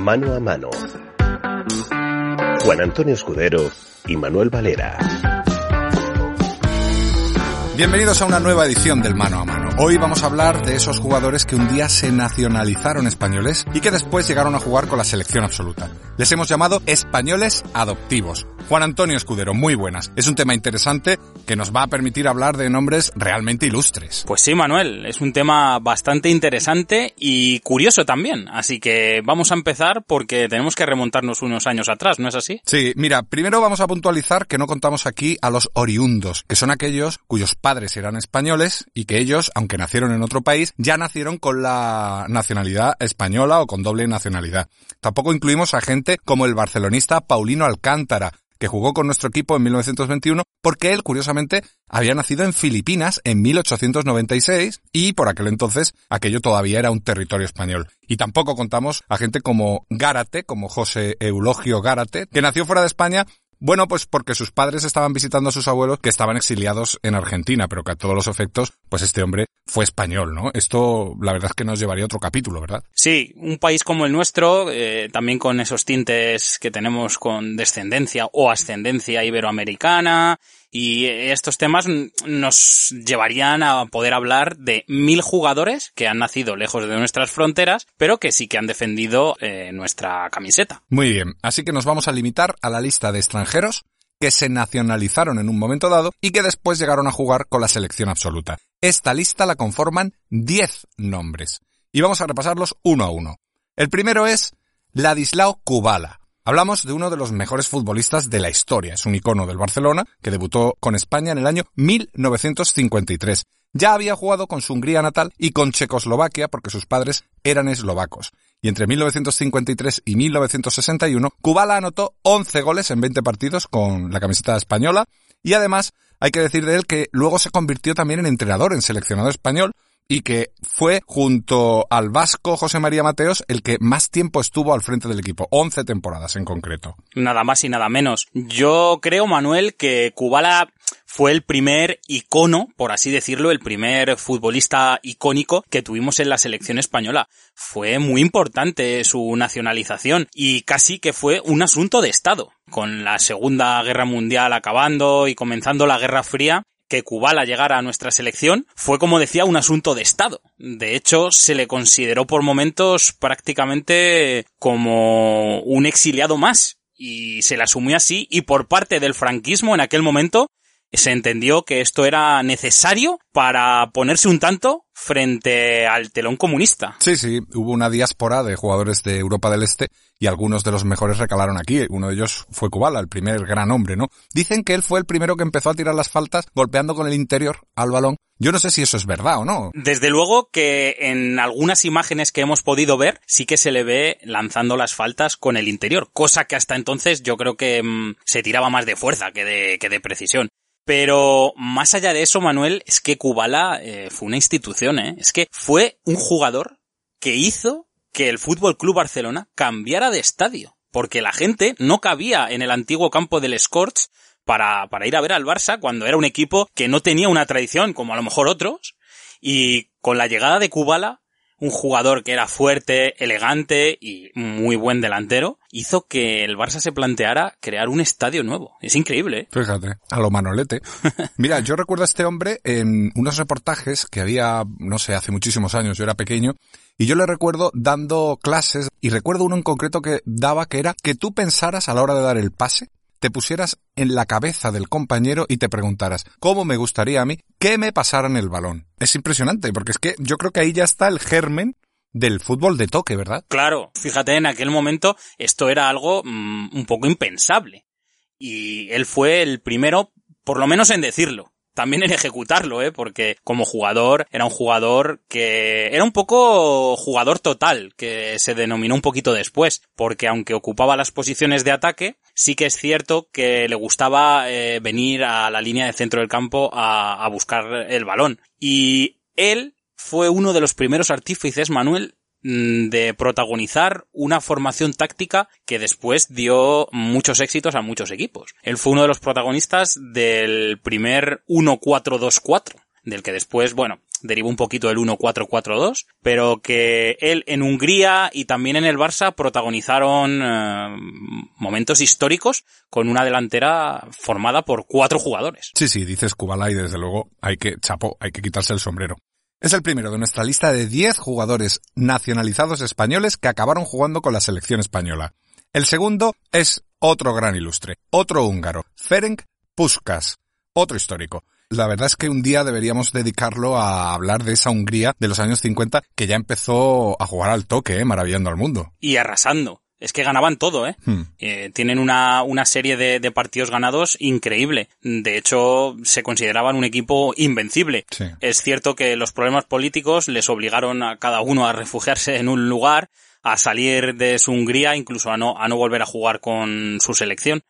Mano a mano. Juan Antonio Escudero y Manuel Valera. Bienvenidos a una nueva edición del Mano a Mano. Hoy vamos a hablar de esos jugadores que un día se nacionalizaron españoles y que después llegaron a jugar con la selección absoluta. Les hemos llamado españoles adoptivos. Juan Antonio Escudero, muy buenas. Es un tema interesante que nos va a permitir hablar de nombres realmente ilustres. Pues sí, Manuel, es un tema bastante interesante y curioso también. Así que vamos a empezar porque tenemos que remontarnos unos años atrás, ¿no es así? Sí, mira, primero vamos a puntualizar que no contamos aquí a los oriundos, que son aquellos cuyos padres eran españoles y que ellos, aunque nacieron en otro país, ya nacieron con la nacionalidad española o con doble nacionalidad. Tampoco incluimos a gente como el barcelonista Paulino Alcántara, que jugó con nuestro equipo en 1921, porque él, curiosamente, había nacido en Filipinas en 1896 y por aquel entonces aquello todavía era un territorio español. Y tampoco contamos a gente como Gárate, como José Eulogio Gárate, que nació fuera de España bueno, pues porque sus padres estaban visitando a sus abuelos que estaban exiliados en Argentina, pero que a todos los efectos, pues este hombre fue español, ¿no? Esto, la verdad es que nos llevaría a otro capítulo, ¿verdad? Sí, un país como el nuestro, eh, también con esos tintes que tenemos con descendencia o ascendencia iberoamericana, y estos temas nos llevarían a poder hablar de mil jugadores que han nacido lejos de nuestras fronteras, pero que sí que han defendido eh, nuestra camiseta. Muy bien, así que nos vamos a limitar a la lista de extranjeros que se nacionalizaron en un momento dado y que después llegaron a jugar con la selección absoluta. Esta lista la conforman 10 nombres. Y vamos a repasarlos uno a uno. El primero es Ladislao Kubala, Hablamos de uno de los mejores futbolistas de la historia. Es un icono del Barcelona que debutó con España en el año 1953. Ya había jugado con su Hungría natal y con Checoslovaquia porque sus padres eran eslovacos. Y entre 1953 y 1961, Kubala anotó 11 goles en 20 partidos con la camiseta española y además hay que decir de él que luego se convirtió también en entrenador en seleccionado español y que fue junto al vasco José María Mateos el que más tiempo estuvo al frente del equipo, 11 temporadas en concreto. Nada más y nada menos. Yo creo, Manuel, que Kubala fue el primer icono, por así decirlo, el primer futbolista icónico que tuvimos en la selección española. Fue muy importante su nacionalización y casi que fue un asunto de Estado. Con la Segunda Guerra Mundial acabando y comenzando la Guerra Fría, que Kubala llegara a nuestra selección fue, como decía, un asunto de Estado. De hecho, se le consideró por momentos prácticamente como un exiliado más. Y se le asumió así, y por parte del franquismo en aquel momento se entendió que esto era necesario para ponerse un tanto frente al telón comunista. Sí, sí, hubo una diáspora de jugadores de Europa del Este y algunos de los mejores recalaron aquí. Uno de ellos fue Kubala, el primer gran hombre, ¿no? Dicen que él fue el primero que empezó a tirar las faltas golpeando con el interior al balón. Yo no sé si eso es verdad o no. Desde luego que en algunas imágenes que hemos podido ver sí que se le ve lanzando las faltas con el interior, cosa que hasta entonces yo creo que mmm, se tiraba más de fuerza que de, que de precisión. Pero más allá de eso, Manuel, es que Kubala eh, fue una institución, ¿eh? Es que fue un jugador que hizo que el Fútbol Club Barcelona cambiara de estadio. Porque la gente no cabía en el antiguo campo del Scorch para, para ir a ver al Barça cuando era un equipo que no tenía una tradición como a lo mejor otros. Y con la llegada de Kubala, un jugador que era fuerte, elegante y muy buen delantero, hizo que el Barça se planteara crear un estadio nuevo. Es increíble. ¿eh? Fíjate, a lo manolete. Mira, yo recuerdo a este hombre en unos reportajes que había, no sé, hace muchísimos años, yo era pequeño, y yo le recuerdo dando clases, y recuerdo uno en concreto que daba que era que tú pensaras a la hora de dar el pase, te pusieras en la cabeza del compañero y te preguntaras, ¿cómo me gustaría a mí que me pasaran el balón? Es impresionante, porque es que yo creo que ahí ya está el germen del fútbol de toque, ¿verdad? Claro, fíjate, en aquel momento esto era algo mmm, un poco impensable. Y él fue el primero, por lo menos en decirlo también en ejecutarlo, ¿eh? Porque como jugador era un jugador que era un poco jugador total, que se denominó un poquito después, porque aunque ocupaba las posiciones de ataque, sí que es cierto que le gustaba eh, venir a la línea de centro del campo a, a buscar el balón. Y él fue uno de los primeros artífices, Manuel, de protagonizar una formación táctica que después dio muchos éxitos a muchos equipos. Él fue uno de los protagonistas del primer 1-4-2-4 del que después, bueno, derivó un poquito el 1-4-4-2, pero que él en Hungría y también en el Barça protagonizaron eh, momentos históricos con una delantera formada por cuatro jugadores. Sí, sí, dices Kubala y desde luego hay que, chapo, hay que quitarse el sombrero. Es el primero de nuestra lista de 10 jugadores nacionalizados españoles que acabaron jugando con la selección española. El segundo es otro gran ilustre, otro húngaro, Ferenc Puskas, otro histórico. La verdad es que un día deberíamos dedicarlo a hablar de esa Hungría de los años 50 que ya empezó a jugar al toque, ¿eh? maravillando al mundo. Y arrasando. Es que ganaban todo, ¿eh? Hmm. Eh, tienen una, una serie de, de partidos ganados increíble. De hecho, se consideraban un equipo invencible. Sí. Es cierto que los problemas políticos les obligaron a cada uno a refugiarse en un lugar, a salir de su Hungría, incluso a no, a no volver a jugar con su selección.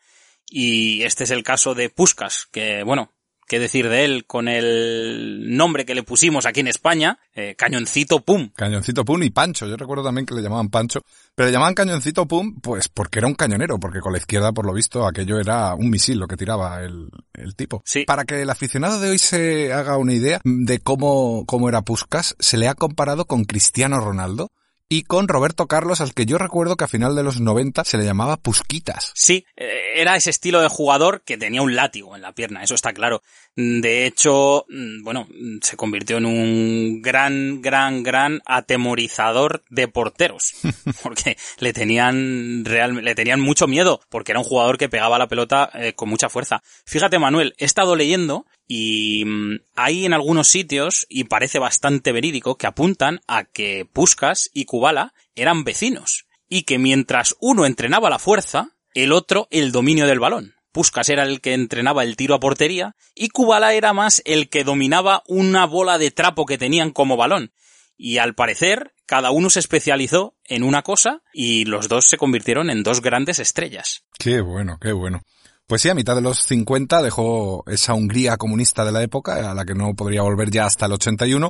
Y este es el caso de Puskas, que bueno, qué decir de él con el nombre que le pusimos aquí en España, eh, Cañoncito Pum. Cañoncito Pum y Pancho. Yo recuerdo también que le llamaban Pancho. Pero le llamaban Cañoncito Pum, pues porque era un cañonero, porque con la izquierda, por lo visto, aquello era un misil lo que tiraba el, el tipo. Sí. Para que el aficionado de hoy se haga una idea de cómo, cómo era Puskas, se le ha comparado con Cristiano Ronaldo y con Roberto Carlos, al que yo recuerdo que a final de los 90 se le llamaba Pusquitas. Sí, eh, era ese estilo de jugador que tenía un látigo en la pierna, eso está claro. De hecho, mm, bueno, mm, se convirtió en un gran, gran, gran atemorizador de porteros. Porque le tenían real, le tenían mucho miedo, porque era un jugador que pegaba la pelota eh, con mucha fuerza. Fíjate, Manuel, he estado leyendo y mm, hay en algunos sitios, y parece bastante verídico, que apuntan a que Puskas y Kubala eran vecinos. Y que mientras uno entrenaba la fuerza, el otro el dominio del balón. Puskas era el que entrenaba el tiro a portería y Kubala era más el que dominaba una bola de trapo que tenían como balón. Y al parecer, cada uno se especializó en una cosa y los dos se convirtieron en dos grandes estrellas. Qué bueno, qué bueno. Pues sí, a mitad de los 50 dejó esa Hungría comunista de la época, a la que no podría volver ya hasta el 81.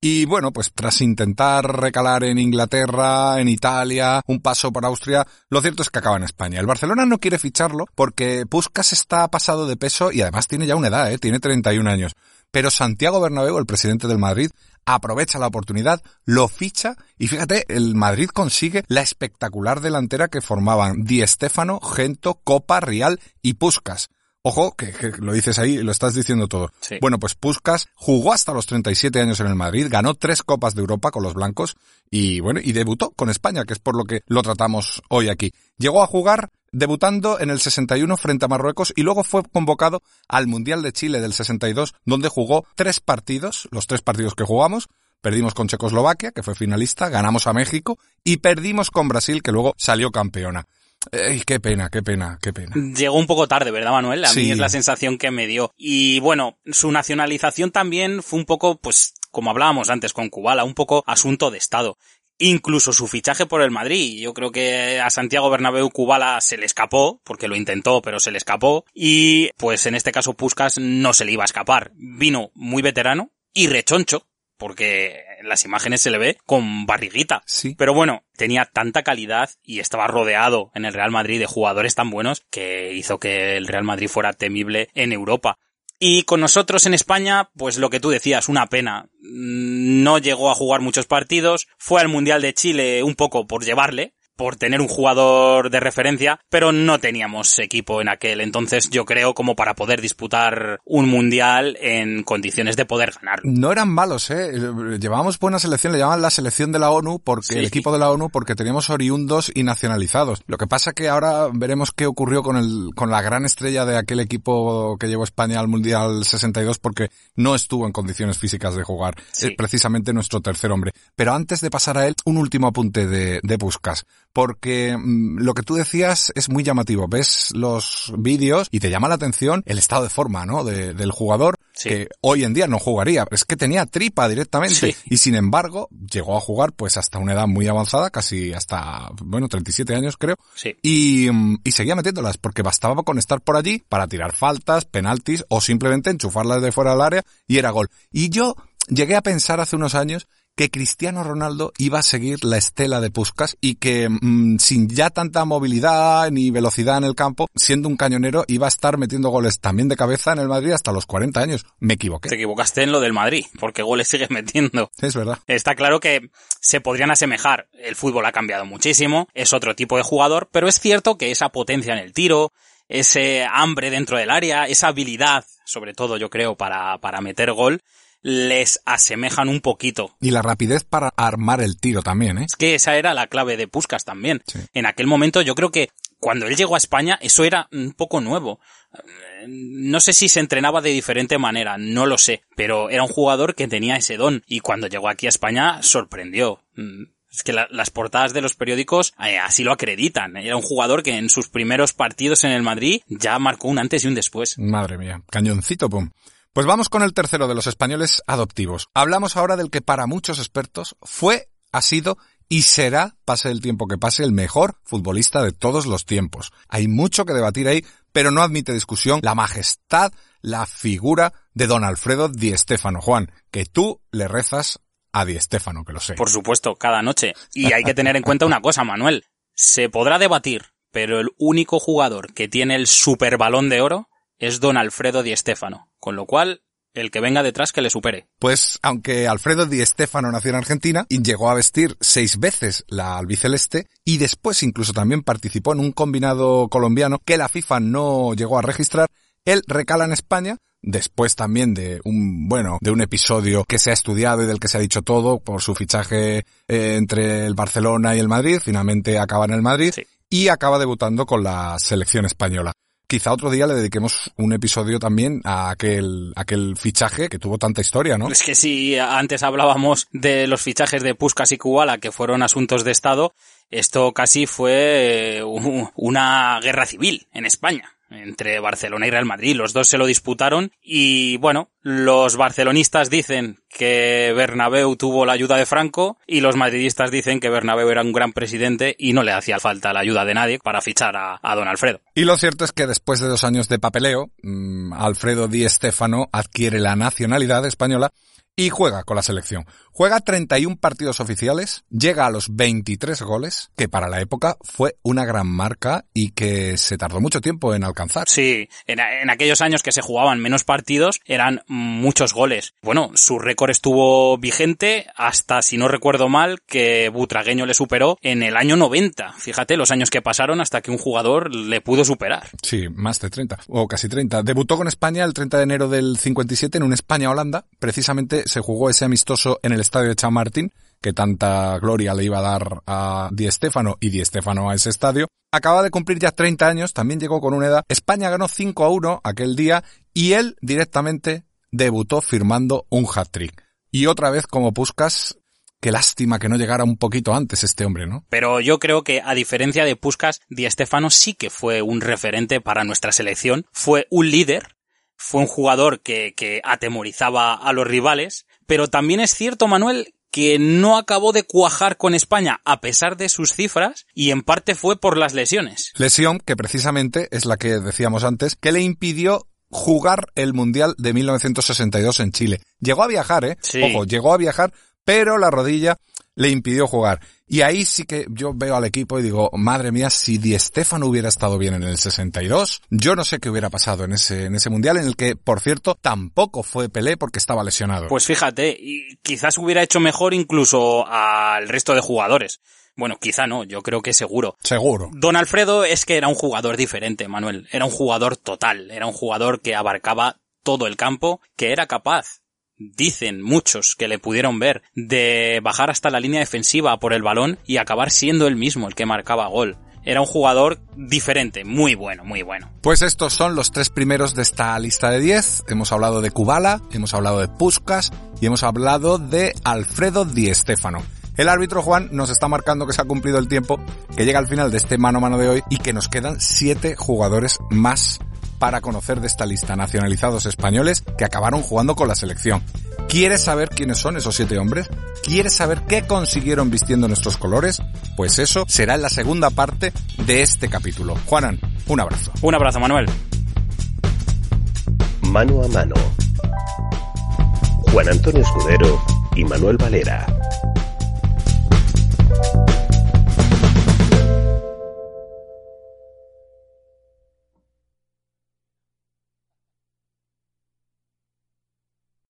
Y bueno, pues tras intentar recalar en Inglaterra, en Italia, un paso por Austria, lo cierto es que acaba en España. El Barcelona no quiere ficharlo porque Puskas está pasado de peso y además tiene ya una edad, ¿eh? tiene 31 años. Pero Santiago Bernabéu, el presidente del Madrid, aprovecha la oportunidad, lo ficha y fíjate, el Madrid consigue la espectacular delantera que formaban Di Stéfano, Gento, Copa, Rial y Puskas. Ojo, que, que, lo dices ahí, lo estás diciendo todo. Sí. Bueno, pues Puskas jugó hasta los 37 años en el Madrid, ganó tres copas de Europa con los blancos y bueno, y debutó con España, que es por lo que lo tratamos hoy aquí. Llegó a jugar debutando en el 61 frente a Marruecos y luego fue convocado al Mundial de Chile del 62, donde jugó tres partidos, los tres partidos que jugamos, Perdimos con Checoslovaquia, que fue finalista, ganamos a México y perdimos con Brasil, que luego salió campeona. Ey, qué pena, qué pena, qué pena. Llegó un poco tarde, ¿verdad, Manuel? A Sí. mí es la sensación que me dio. Y bueno, su nacionalización también fue un poco, pues, como hablábamos antes con Kubala, un poco asunto de Estado. Incluso su fichaje por el Madrid. Yo creo que a Santiago Bernabéu Kubala se le escapó, porque lo intentó, pero se le escapó. Y pues en este caso Puskas no se le iba a escapar. Vino muy veterano y rechoncho, porque en las imágenes se le ve con barriguita. Sí. Pero bueno, tenía tanta calidad y estaba rodeado en el Real Madrid de jugadores tan buenos que hizo que el Real Madrid fuera temible en Europa. Y con nosotros en España, pues lo que tú decías, una pena. Mm, No llegó a jugar muchos partidos, fue al Mundial de Chile un poco por llevarle, por tener un jugador de referencia, pero no teníamos equipo en aquel entonces, yo creo, como para poder disputar un mundial en condiciones de poder ganar. No eran malos, eh. Llevábamos buena selección, le llamaban la selección de la ONU, porque Sí. el equipo de la ONU, porque teníamos oriundos y nacionalizados. Lo que pasa que ahora veremos qué ocurrió con el, con la gran estrella de aquel equipo que llevó España al Mundial 62, porque no estuvo en condiciones físicas de jugar. Sí. Es precisamente nuestro tercer hombre. Pero antes de pasar a él, un último apunte de, de Puskas. Porque mm, lo que tú decías es muy llamativo. Ves los vídeos y te llama la atención el estado de forma, ¿no? De- del jugador Sí. que hoy en día no jugaría. Es que tenía tripa directamente. Sí. Y sin embargo, llegó a jugar pues hasta una edad muy avanzada, casi hasta, bueno, 37 años creo. Sí. Y, mm, y seguía metiéndolas porque bastaba con estar por allí para tirar faltas, penaltis o simplemente enchufarlas de fuera del área y era gol. Y yo llegué a pensar hace unos años que Cristiano Ronaldo iba a seguir la estela de Puskas y que mm, sin ya tanta movilidad ni velocidad en el campo, siendo un cañonero, iba a estar metiendo goles también de cabeza en el Madrid hasta los 40 años. Me equivoqué. Te equivocaste en lo del Madrid, porque goles sigues metiendo. Es verdad. Está claro que se podrían asemejar. El fútbol ha cambiado muchísimo, es otro tipo de jugador, pero es cierto que esa potencia en el tiro, ese hambre dentro del área, esa habilidad, sobre todo yo creo, para, para meter gol, les asemejan un poquito. Y la rapidez para armar el tiro también, ¿eh? Es que esa era la clave de Puskas también. En aquel momento yo creo que cuando él llegó a España eso era un poco nuevo. No sé si se entrenaba de diferente manera, no lo sé, pero era un jugador que tenía ese don y cuando llegó aquí a España sorprendió. Mm, es que las portadas de los periódicos eh, así lo acreditan. Era un jugador que en sus primeros partidos en el Madrid ya marcó un antes y un después. Madre mía, cañoncito, pum. Pues vamos con el tercero de los españoles adoptivos. Hablamos ahora del que para muchos expertos fue, ha sido y será, pase el tiempo que pase, el mejor futbolista de todos los tiempos. Hay mucho que debatir ahí, pero no admite discusión la majestad, la figura de don Alfredo Di Stéfano. Juan, que tú le rezas a Di Stéfano, que lo sé. Por supuesto, cada noche. Y hay que tener en cuenta una cosa, Manuel. Se podrá debatir, pero el único jugador que tiene el super balón de oro es don Alfredo Di Stéfano, con lo cual el que venga detrás que le supere. Pues aunque Alfredo Di Stéfano nació en Argentina y llegó a vestir seis veces la albiceleste y después incluso también participó en un combinado colombiano que la FIFA no llegó a registrar, él recala en España después también de un, bueno, de un episodio que se ha estudiado y del que se ha dicho todo por su fichaje eh, entre el Barcelona y el Madrid, finalmente acaba en el Madrid y acaba debutando con la selección española. Quizá otro día le dediquemos un episodio también a aquel, aquel fichaje que tuvo tanta historia, ¿no? Es que si antes hablábamos de los fichajes de Puskas y Kubala que fueron asuntos de Estado, esto casi fue eh, una guerra civil en España entre Barcelona y Real Madrid. Los dos se lo disputaron y bueno, los barcelonistas dicen que Bernabéu tuvo la ayuda de Franco y los madridistas dicen que Bernabéu era un gran presidente y no le hacía falta la ayuda de nadie para fichar a, don Alfredo. Y lo cierto es que después de dos años de papeleo, mm, Alfredo Di Stéfano adquiere la nacionalidad española y juega con la selección. Juega 31 partidos oficiales, llega a los 23 goles, que para la época fue una gran marca y que se tardó mucho tiempo en alcanzar. Sí, en, aquellos años que se jugaban menos partidos eran muchos goles. Bueno, su récord estuvo vigente hasta, si no recuerdo mal, que Butragueño le superó en el año 90. Fíjate los años que pasaron hasta que un jugador le pudo superar. Sí, más de 30, o casi 30. Debutó con España el 30 de enero del 57 en un España-Holanda. Precisamente se jugó ese amistoso en el estadio de Chamartín, que tanta gloria le iba a dar a Di Stéfano y Di a ese estadio. Acaba de cumplir ya 30 años, también llegó con una edad. España ganó 5 a 1 aquel día y él directamente debutó firmando un hat-trick. Y otra vez como Puskas, qué lástima que no llegara un poquito antes este hombre, ¿no? Pero yo creo que a diferencia de Puskas, Di Stéfano sí que fue un referente para nuestra selección, fue un líder fue un jugador que, que atemorizaba a los rivales, pero también es cierto, Manuel, que no acabó de cuajar con España a pesar de sus cifras y en parte fue por las lesiones. Lesión que precisamente es la que decíamos antes, que le impidió jugar el Mundial de 1962 en Chile. Llegó a viajar, ¿eh? Ojo, llegó a viajar, pero la rodilla le impidió jugar. Y ahí sí que yo veo al equipo y digo, madre mía, si Di Stefano hubiera estado bien en el 62, yo no sé qué hubiera pasado en ese, en ese mundial en el que, por cierto, tampoco fue Pelé porque estaba lesionado. Pues fíjate, y quizás hubiera hecho mejor incluso al resto de jugadores. Bueno, quizá no, yo creo que seguro. Seguro. Don Alfredo es que era un jugador diferente, Manuel. Era un jugador total. Era un jugador que abarcaba todo el campo, que era capaz dicen muchos que le pudieron ver, de bajar hasta la línea defensiva por el balón y acabar siendo él mismo el que marcaba gol. Era un jugador diferente, muy bueno, muy bueno. Pues estos son los tres primeros de esta lista de 10. Hemos hablado de Kubala, hemos hablado de Puskas y hemos hablado de Alfredo Di Stéfano. El árbitro Juan nos está marcando que se ha cumplido el tiempo, que llega al final de este mano a mano de hoy y que nos quedan siete jugadores más para conocer de esta lista nacionalizados españoles que acabaron jugando con la selección. ¿Quieres saber quiénes son esos siete hombres? ¿Quieres saber qué consiguieron vistiendo nuestros colores? Pues eso será en la segunda parte de este capítulo. Juanan, un abrazo. Un abrazo, Manuel. Mano a mano. Juan Antonio Escudero y Manuel Valera.